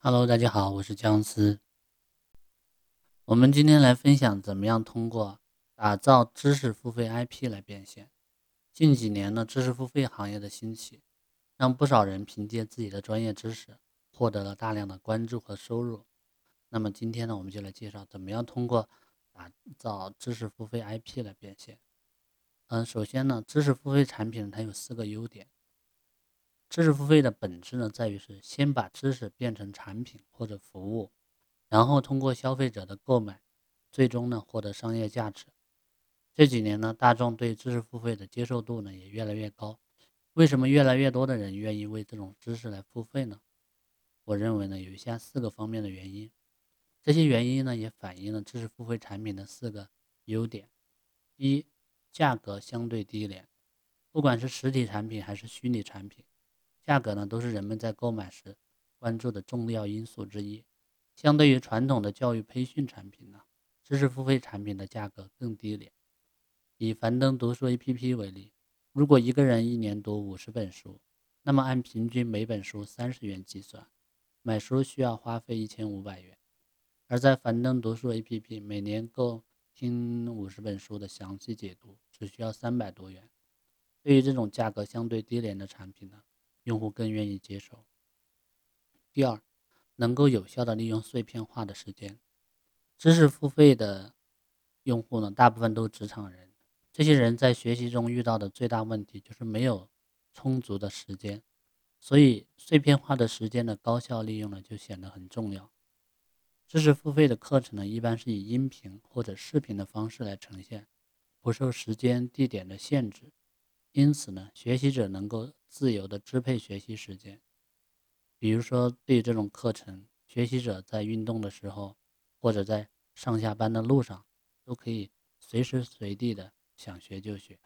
Hello，大家好，我是姜思。我们今天来分享怎么样通过打造知识付费 IP 来变现。近几年呢，知识付费行业的兴起，让不少人凭借自己的专业知识获得了大量的关注和收入。那么今天呢，我们就来介绍怎么样通过打造知识付费 IP 来变现。嗯，首先呢，知识付费产品它有四个优点。知识付费的本质呢，在于是先把知识变成产品或者服务，然后通过消费者的购买，最终呢获得商业价值。这几年呢，大众对知识付费的接受度呢也越来越高。为什么越来越多的人愿意为这种知识来付费呢？我认为呢，有以下四个方面的原因。这些原因呢，也反映了知识付费产品的四个优点：一、价格相对低廉，不管是实体产品还是虚拟产品。价格呢，都是人们在购买时关注的重要因素之一。相对于传统的教育培训产品呢，知识付费产品的价格更低廉。以樊登读书 APP 为例，如果一个人一年读五十本书，那么按平均每本书三十元计算，买书需要花费一千五百元。而在樊登读书 APP，每年购听五十本书的详细解读只需要三百多元。对于这种价格相对低廉的产品呢？用户更愿意接受。第二，能够有效的利用碎片化的时间。知识付费的用户呢，大部分都是职场人，这些人在学习中遇到的最大问题就是没有充足的时间，所以碎片化的时间的高效利用呢，就显得很重要。知识付费的课程呢，一般是以音频或者视频的方式来呈现，不受时间、地点的限制。因此呢，学习者能够自由的支配学习时间。比如说，对这种课程，学习者在运动的时候，或者在上下班的路上，都可以随时随地的想学就学。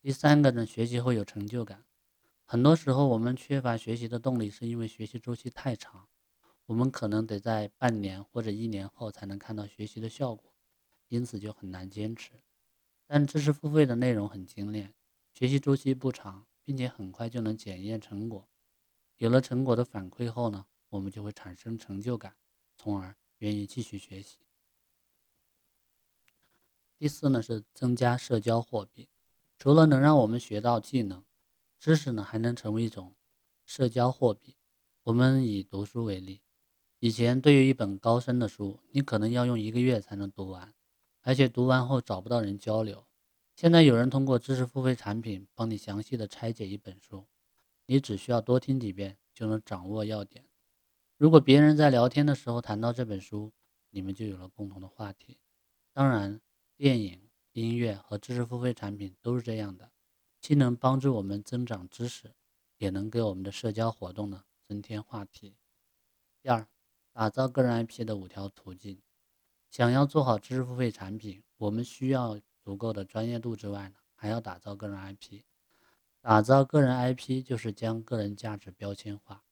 第三个呢，学习会有成就感。很多时候，我们缺乏学习的动力，是因为学习周期太长，我们可能得在半年或者一年后才能看到学习的效果，因此就很难坚持。但知识付费的内容很精炼，学习周期不长，并且很快就能检验成果。有了成果的反馈后呢，我们就会产生成就感，从而愿意继续学习。第四呢是增加社交货币，除了能让我们学到技能，知识呢还能成为一种社交货币。我们以读书为例，以前对于一本高深的书，你可能要用一个月才能读完。而且读完后找不到人交流。现在有人通过知识付费产品帮你详细的拆解一本书，你只需要多听几遍就能掌握要点。如果别人在聊天的时候谈到这本书，你们就有了共同的话题。当然，电影、音乐和知识付费产品都是这样的，既能帮助我们增长知识，也能给我们的社交活动呢增添话题。第二，打造个人 IP 的五条途径。想要做好知识付费产品，我们需要足够的专业度之外呢，还要打造个人 IP。打造个人 IP 就是将个人价值标签化。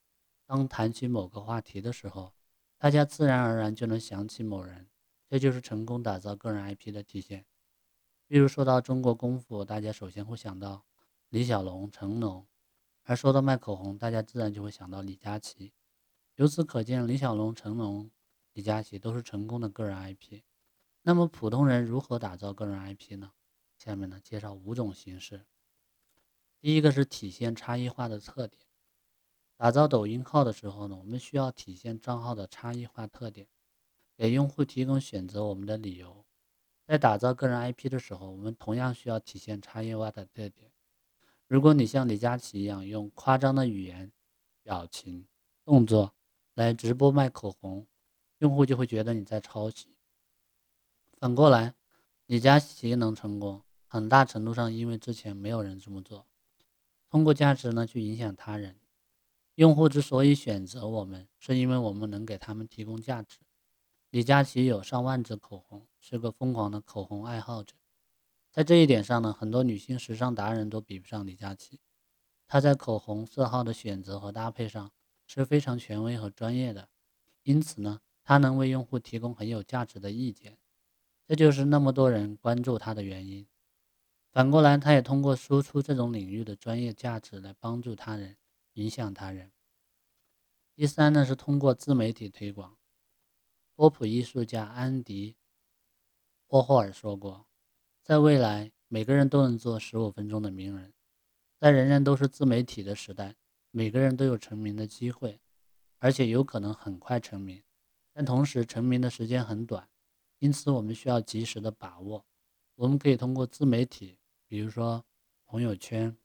当谈起某个话题的时候，大家自然而然就能想起某人，这就是成功打造个人 IP 的体现。比如说到中国功夫，大家首先会想到李小龙、成龙；而说到卖口红，大家自然就会想到李佳琦。由此可见，李小龙、成龙。李佳琦都是成功的个人 IP，那么普通人如何打造个人 IP 呢？下面呢介绍五种形式。第一个是体现差异化的特点。打造抖音号的时候呢，我们需要体现账号的差异化特点，给用户提供选择我们的理由。在打造个人 IP 的时候，我们同样需要体现差异化的特点。如果你像李佳琦一样用夸张的语言、表情、动作来直播卖口红，用户就会觉得你在抄袭。反过来，李佳琦能成功，很大程度上因为之前没有人这么做。通过价值呢去影响他人，用户之所以选择我们，是因为我们能给他们提供价值。李佳琦有上万支口红，是个疯狂的口红爱好者。在这一点上呢，很多女性时尚达人都比不上李佳琦。他在口红色号的选择和搭配上是非常权威和专业的，因此呢。他能为用户提供很有价值的意见，这就是那么多人关注他的原因。反过来，他也通过输出这种领域的专业价值来帮助他人、影响他人。第三呢是通过自媒体推广。波普艺术家安迪·沃霍尔说过，在未来，每个人都能做十五分钟的名人。在人人都是自媒体的时代，每个人都有成名的机会，而且有可能很快成名。但同时，成名的时间很短，因此我们需要及时的把握。我们可以通过自媒体，比如说朋友圈、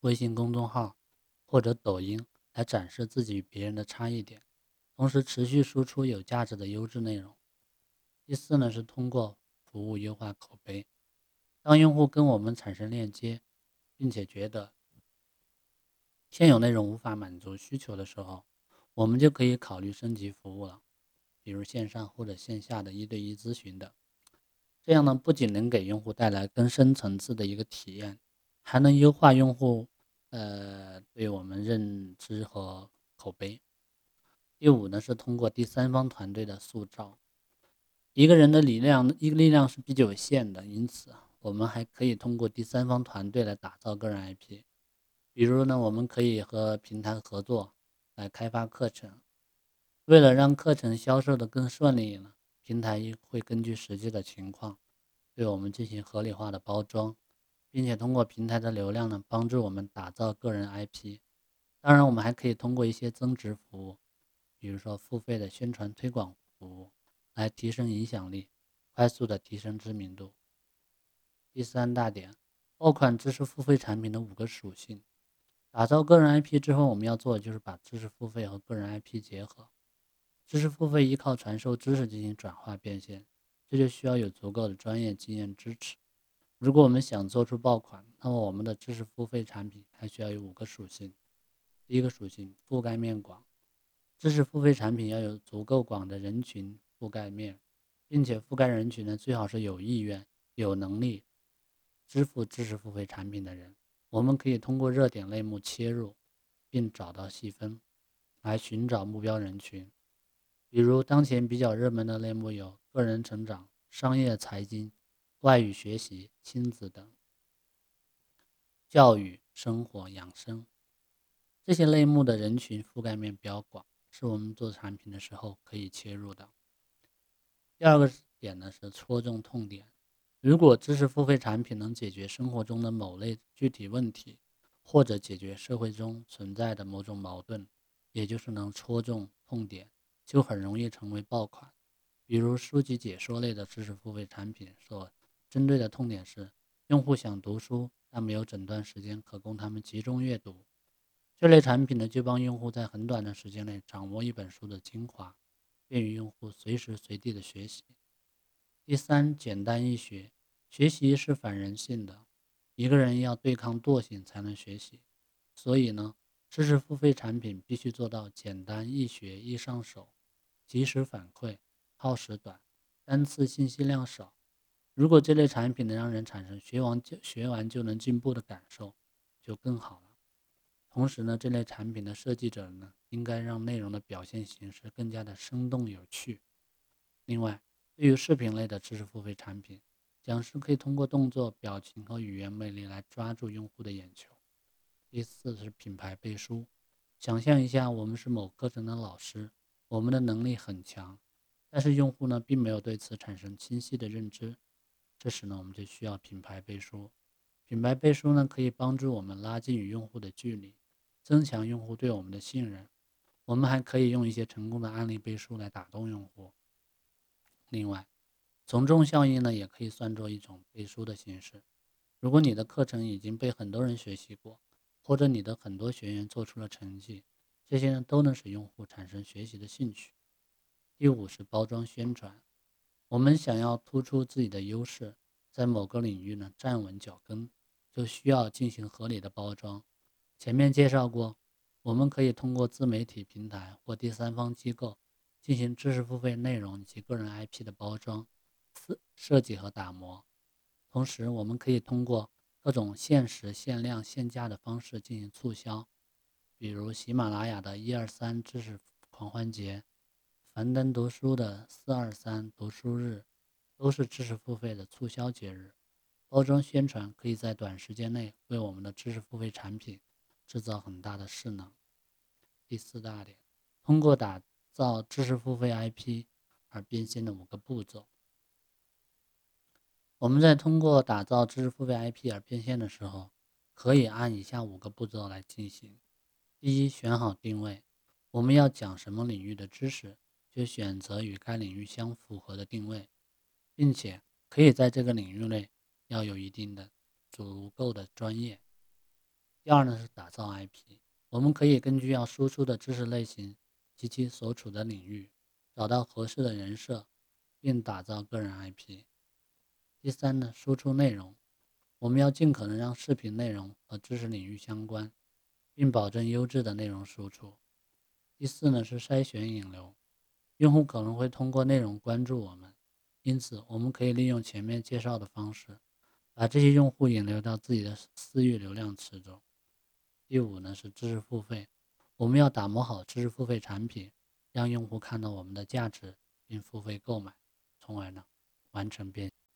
微信公众号或者抖音，来展示自己与别人的差异点，同时持续输出有价值的优质内容。第四呢，是通过服务优化口碑。当用户跟我们产生链接，并且觉得现有内容无法满足需求的时候，我们就可以考虑升级服务了，比如线上或者线下的一对一咨询的。这样呢，不仅能给用户带来更深层次的一个体验，还能优化用户呃对我们认知和口碑。第五呢，是通过第三方团队的塑造。一个人的力量，一个力量是比较有限的，因此我们还可以通过第三方团队来打造个人 IP。比如呢，我们可以和平台合作来开发课程。为了让课程销售的更顺利呢，平台会根据实际的情况，对我们进行合理化的包装，并且通过平台的流量呢，帮助我们打造个人 IP。当然，我们还可以通过一些增值服务，比如说付费的宣传推广服务。来提升影响力，快速的提升知名度。第三大点，爆款知识付费产品的五个属性。打造个人 IP 之后，我们要做的就是把知识付费和个人 IP 结合。知识付费依靠传授知识进行转化变现，这就需要有足够的专业经验支持。如果我们想做出爆款，那么我们的知识付费产品还需要有五个属性。第一个属性，覆盖面广。知识付费产品要有足够广的人群。覆盖面，并且覆盖人群呢，最好是有意愿、有能力支付知识付费产品的人。我们可以通过热点类目切入，并找到细分，来寻找目标人群。比如当前比较热门的类目有个人成长、商业财经、外语学习、亲子等，教育、生活、养生这些类目的人群覆盖面比较广，是我们做产品的时候可以切入的。第二个点呢是戳中痛点。如果知识付费产品能解决生活中的某类具体问题，或者解决社会中存在的某种矛盾，也就是能戳中痛点，就很容易成为爆款。比如书籍解说类的知识付费产品，所针对的痛点是用户想读书，但没有整段时间可供他们集中阅读。这类产品呢，就帮用户在很短的时间内掌握一本书的精华。便于用户随时随地的学习。第三，简单易学。学习是反人性的，一个人要对抗惰性才能学习。所以呢，知识付费产品必须做到简单易学、易上手、及时反馈、耗时短、单次信息量少。如果这类产品能让人产生学完就学完就能进步的感受，就更好了。同时呢，这类产品的设计者呢，应该让内容的表现形式更加的生动有趣。另外，对于视频类的知识付费产品，讲师可以通过动作、表情和语言魅力来抓住用户的眼球。第四是品牌背书。想象一下，我们是某课程的老师，我们的能力很强，但是用户呢，并没有对此产生清晰的认知。这时呢，我们就需要品牌背书。品牌背书呢，可以帮助我们拉近与用户的距离。增强用户对我们的信任，我们还可以用一些成功的案例背书来打动用户。另外，从众效应呢，也可以算作一种背书的形式。如果你的课程已经被很多人学习过，或者你的很多学员做出了成绩，这些呢都能使用户产生学习的兴趣。第五是包装宣传，我们想要突出自己的优势，在某个领域呢站稳脚跟，就需要进行合理的包装。前面介绍过，我们可以通过自媒体平台或第三方机构进行知识付费内容及个人 IP 的包装、设设计和打磨。同时，我们可以通过各种限时、限量、限价的方式进行促销，比如喜马拉雅的一二三知识狂欢节、樊登读书的四二三读书日，都是知识付费的促销节日。包装宣传可以在短时间内为我们的知识付费产品。制造很大的势能。第四大点，通过打造知识付费 IP 而变现的五个步骤。我们在通过打造知识付费 IP 而变现的时候，可以按以下五个步骤来进行：第一，选好定位，我们要讲什么领域的知识，就选择与该领域相符合的定位，并且可以在这个领域内要有一定的足够的专业。第二呢是打造 IP，我们可以根据要输出的知识类型及其所处的领域，找到合适的人设，并打造个人 IP。第三呢，输出内容，我们要尽可能让视频内容和知识领域相关，并保证优质的内容输出。第四呢是筛选引流，用户可能会通过内容关注我们，因此我们可以利用前面介绍的方式，把这些用户引流到自己的私域流量池中。第五呢是知识付费，我们要打磨好知识付费产品，让用户看到我们的价值并付费购买，从而呢完成变现。